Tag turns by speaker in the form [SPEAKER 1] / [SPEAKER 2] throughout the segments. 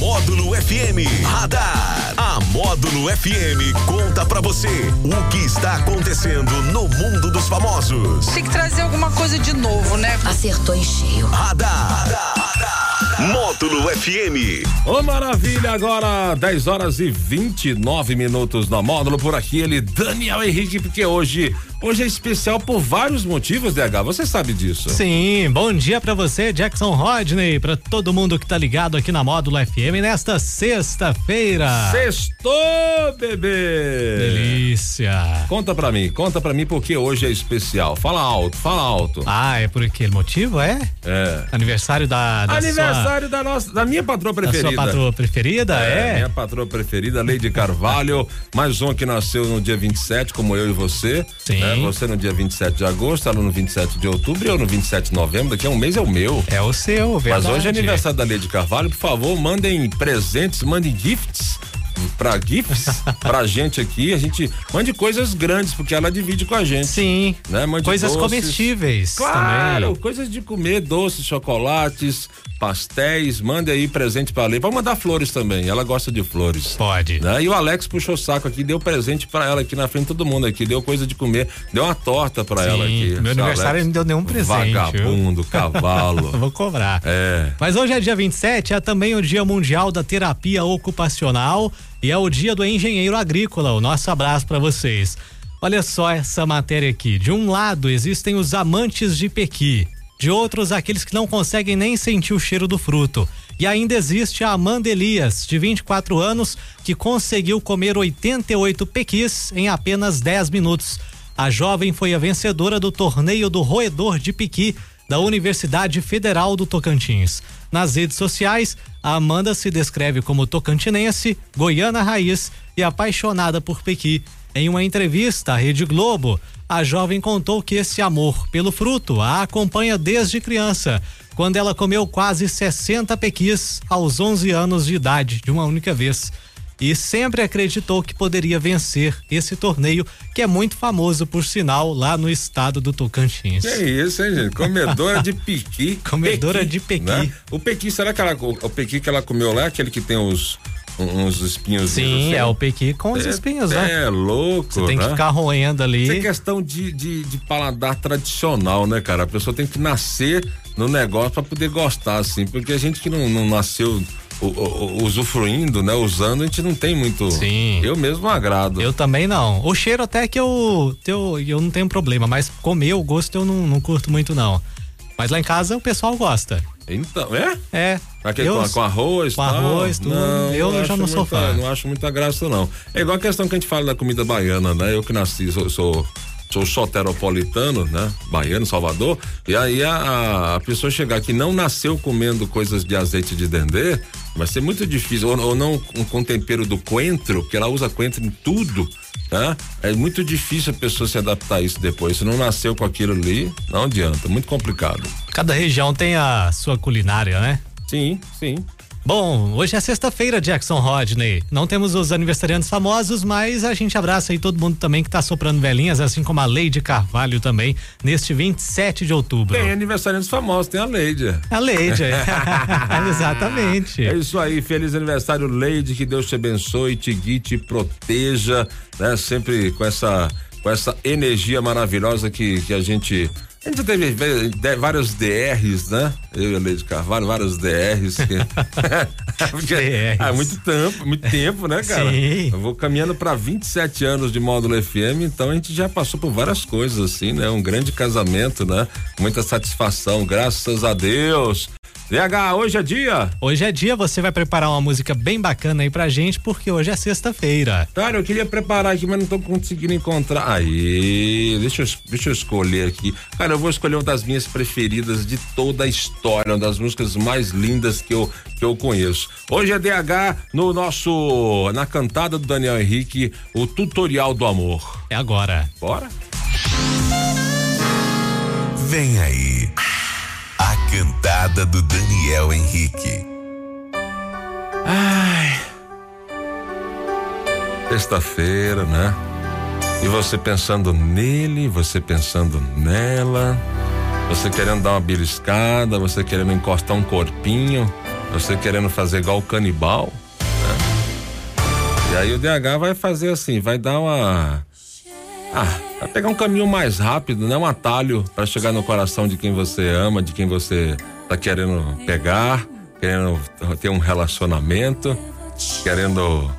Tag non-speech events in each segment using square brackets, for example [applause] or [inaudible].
[SPEAKER 1] Módulo FM Radar. A Módulo FM conta pra você o que está acontecendo no mundo dos famosos.
[SPEAKER 2] Tem que trazer alguma coisa de novo, né?
[SPEAKER 3] Acertou em cheio.
[SPEAKER 1] Radar. Módulo FM.
[SPEAKER 4] Ô maravilha, agora 10 horas e 29 minutos na módulo por aqui ele Daniel Henrique, porque hoje Hoje é especial por vários motivos, DH. Você sabe disso.
[SPEAKER 5] Sim, bom dia para você, Jackson Rodney, para todo mundo que tá ligado aqui na Módulo FM nesta sexta-feira.
[SPEAKER 4] Sextou, bebê!
[SPEAKER 5] Delícia.
[SPEAKER 4] Conta pra mim, conta pra mim porque hoje é especial. Fala alto, fala alto.
[SPEAKER 5] Ah, é por aquele motivo, é?
[SPEAKER 4] É.
[SPEAKER 5] Aniversário da, da
[SPEAKER 4] Aniversário
[SPEAKER 5] sua,
[SPEAKER 4] da nossa, da minha patroa preferida.
[SPEAKER 5] Da sua patroa preferida, é?
[SPEAKER 4] é? Minha patroa preferida, Lady Carvalho, mais um que nasceu no dia 27, como eu e você.
[SPEAKER 5] Sim.
[SPEAKER 4] Né? Você no dia 27 de agosto, ela no 27 de outubro e eu no 27 de novembro. Daqui a um mês é o meu.
[SPEAKER 5] É o seu, verdade.
[SPEAKER 4] Mas hoje é aniversário da Lady Carvalho. Por favor, mandem presentes, mandem gifts para gifts [laughs] pra gente aqui. A gente mande coisas grandes, porque ela divide com a gente.
[SPEAKER 5] Sim.
[SPEAKER 4] Né? Mande
[SPEAKER 5] coisas
[SPEAKER 4] doces.
[SPEAKER 5] comestíveis.
[SPEAKER 4] Claro,
[SPEAKER 5] também.
[SPEAKER 4] coisas de comer, doces, chocolates, pastéis. Mande aí presente pra Lei. Pode mandar flores também. Ela gosta de flores.
[SPEAKER 5] Pode.
[SPEAKER 4] Né? E o Alex puxou o saco aqui, deu presente pra ela aqui na frente de todo mundo aqui. Deu coisa de comer, deu uma torta pra
[SPEAKER 5] Sim,
[SPEAKER 4] ela aqui.
[SPEAKER 5] Meu aniversário
[SPEAKER 4] Alex,
[SPEAKER 5] não deu nenhum presente.
[SPEAKER 4] Vagabundo, cavalo. [laughs]
[SPEAKER 5] Vou cobrar.
[SPEAKER 4] É.
[SPEAKER 5] Mas hoje é dia 27, é também o Dia Mundial da Terapia Ocupacional e é o Dia do Engenheiro Agrícola. O nosso abraço para vocês. Olha só essa matéria aqui. De um lado existem os amantes de pequi, de outros aqueles que não conseguem nem sentir o cheiro do fruto. E ainda existe a Amanda Elias, de 24 anos, que conseguiu comer 88 pequis em apenas 10 minutos. A jovem foi a vencedora do torneio do roedor de piqui da Universidade Federal do Tocantins. Nas redes sociais, a Amanda se descreve como tocantinense, goiana raiz e apaixonada por pequi. Em uma entrevista à Rede Globo, a jovem contou que esse amor pelo fruto a acompanha desde criança, quando ela comeu quase 60 pequis aos 11 anos de idade, de uma única vez. E sempre acreditou que poderia vencer esse torneio, que é muito famoso, por sinal, lá no estado do Tocantins.
[SPEAKER 4] Que isso, hein, gente? Comedora de [laughs] piqui.
[SPEAKER 5] Comedora de pequi.
[SPEAKER 4] né? O pequi, será que ela, o, pequi que ela comeu lá é aquele que tem os uns espinhos
[SPEAKER 5] Sim,
[SPEAKER 4] assim?
[SPEAKER 5] é o pequi com os
[SPEAKER 4] É-
[SPEAKER 5] espinhos, né?
[SPEAKER 4] É louco,
[SPEAKER 5] Você tem que
[SPEAKER 4] né?
[SPEAKER 5] ficar roendo ali.
[SPEAKER 4] Isso é questão de, de, de paladar tradicional, né, cara? A pessoa tem que nascer no negócio pra poder gostar, assim, porque a gente que não, não nasceu o- o- o- usufruindo, né, usando, a gente não tem muito.
[SPEAKER 5] Sim.
[SPEAKER 4] Eu mesmo agrado.
[SPEAKER 5] Eu também não. O cheiro até que eu, eu, eu não tenho problema, mas comer o gosto eu não, não curto muito, não. Mas lá em casa o pessoal gosta.
[SPEAKER 4] Então, é?
[SPEAKER 5] É.
[SPEAKER 4] Aquele
[SPEAKER 5] eu,
[SPEAKER 4] com, com arroz,
[SPEAKER 5] com
[SPEAKER 4] tal?
[SPEAKER 5] arroz, tudo.
[SPEAKER 4] Não,
[SPEAKER 5] Eu já
[SPEAKER 4] acho
[SPEAKER 5] não sou
[SPEAKER 4] muita-
[SPEAKER 5] fã.
[SPEAKER 4] Não acho muita graça, não. É igual a questão que a gente fala da comida baiana, né? Eu que nasci, sou, sou, sou soteropolitano, né? Baiano, Salvador. E aí a, a- pessoa chegar que não nasceu comendo coisas de azeite de dendê, vai ser muito difícil. Ou, ou não com, com tempero do coentro, porque ela usa coentro em tudo. Né? É muito difícil a pessoa se adaptar a isso depois. Se não nasceu com aquilo ali, não adianta. Muito complicado.
[SPEAKER 5] Cada região tem a sua culinária, né?
[SPEAKER 4] Sim, sim.
[SPEAKER 5] Bom, hoje é sexta-feira, Jackson Rodney. Não temos os aniversariantes famosos, mas a gente abraça aí todo mundo também que tá soprando velhinhas, assim como a Leide Carvalho também, neste 27 de outubro.
[SPEAKER 4] Tem aniversariantes famosos, tem a Leide.
[SPEAKER 5] A Leide, é. [laughs] [laughs] exatamente.
[SPEAKER 4] É isso aí, feliz aniversário, Leide, que Deus te abençoe, te guie, te proteja, né? Sempre com essa, com essa energia maravilhosa que, que a gente. A gente teve vários DRs, né? Eu e a Leide Carvalho, vários DRs. Que... [laughs] [laughs] Porque,
[SPEAKER 5] DRs.
[SPEAKER 4] Ah, muito tempo, muito tempo, né, cara?
[SPEAKER 5] Sim.
[SPEAKER 4] Eu vou caminhando para 27 anos de módulo FM, então a gente já passou por várias coisas, assim, né? Um grande casamento, né? Muita satisfação, graças a Deus. DH, hoje é dia?
[SPEAKER 5] Hoje é dia, você vai preparar uma música bem bacana aí pra gente, porque hoje é sexta-feira.
[SPEAKER 4] Cara, eu queria preparar aqui, mas não tô conseguindo encontrar. Aí, deixa eu, deixa eu escolher aqui. Cara, eu vou escolher uma das minhas preferidas de toda a história, uma das músicas mais lindas que eu, que eu conheço. Hoje é DH no nosso, na cantada do Daniel Henrique, o Tutorial do Amor.
[SPEAKER 5] É agora.
[SPEAKER 4] Bora?
[SPEAKER 1] Vem aí. A cantada do Daniel Henrique.
[SPEAKER 4] Sexta-feira, né? E você pensando nele, você pensando nela, você querendo dar uma beliscada, você querendo encostar um corpinho. Você querendo fazer igual o canibal. Né? E aí o DH vai fazer assim, vai dar uma. Ah, vai pegar um caminho mais rápido, né? Um atalho para chegar no coração de quem você ama, de quem você tá querendo pegar, querendo ter um relacionamento, querendo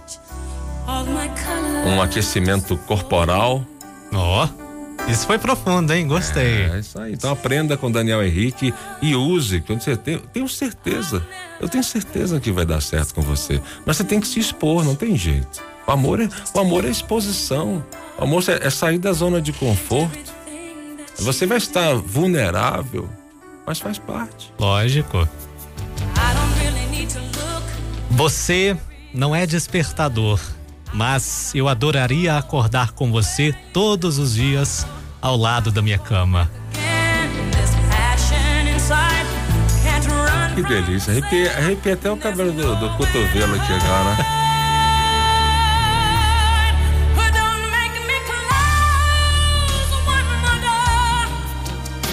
[SPEAKER 4] um aquecimento corporal.
[SPEAKER 5] Ó. Oh. Isso foi profundo, hein? Gostei.
[SPEAKER 4] É, isso aí. Então aprenda com Daniel Henrique e use. Quando você tem, tenho certeza. Eu tenho certeza que vai dar certo com você. Mas você tem que se expor, não tem jeito. O amor é, o amor é exposição. O amor é, é sair da zona de conforto. Você vai estar vulnerável, mas faz parte.
[SPEAKER 5] Lógico. Você não é despertador mas eu adoraria acordar com você todos os dias ao lado da minha cama.
[SPEAKER 4] Que delícia, arrepia, arrepia até o cabelo do, do cotovelo aqui agora.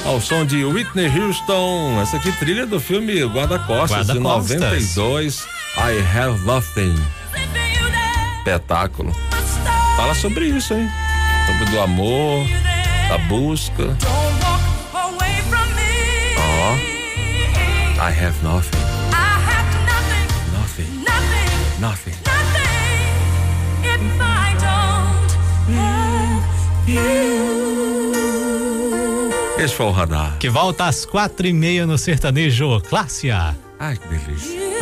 [SPEAKER 4] Ao som de Whitney Houston, essa aqui trilha do filme Guarda-Costas Guarda de 92, I Have Nothing espetáculo. Fala sobre isso, hein? Sobre do amor, da busca. Ó. Oh, I have nothing. Nothing. Nothing. Esse foi o radar.
[SPEAKER 5] Que volta às quatro e meia no sertanejo Clássica.
[SPEAKER 4] Ai, que delícia.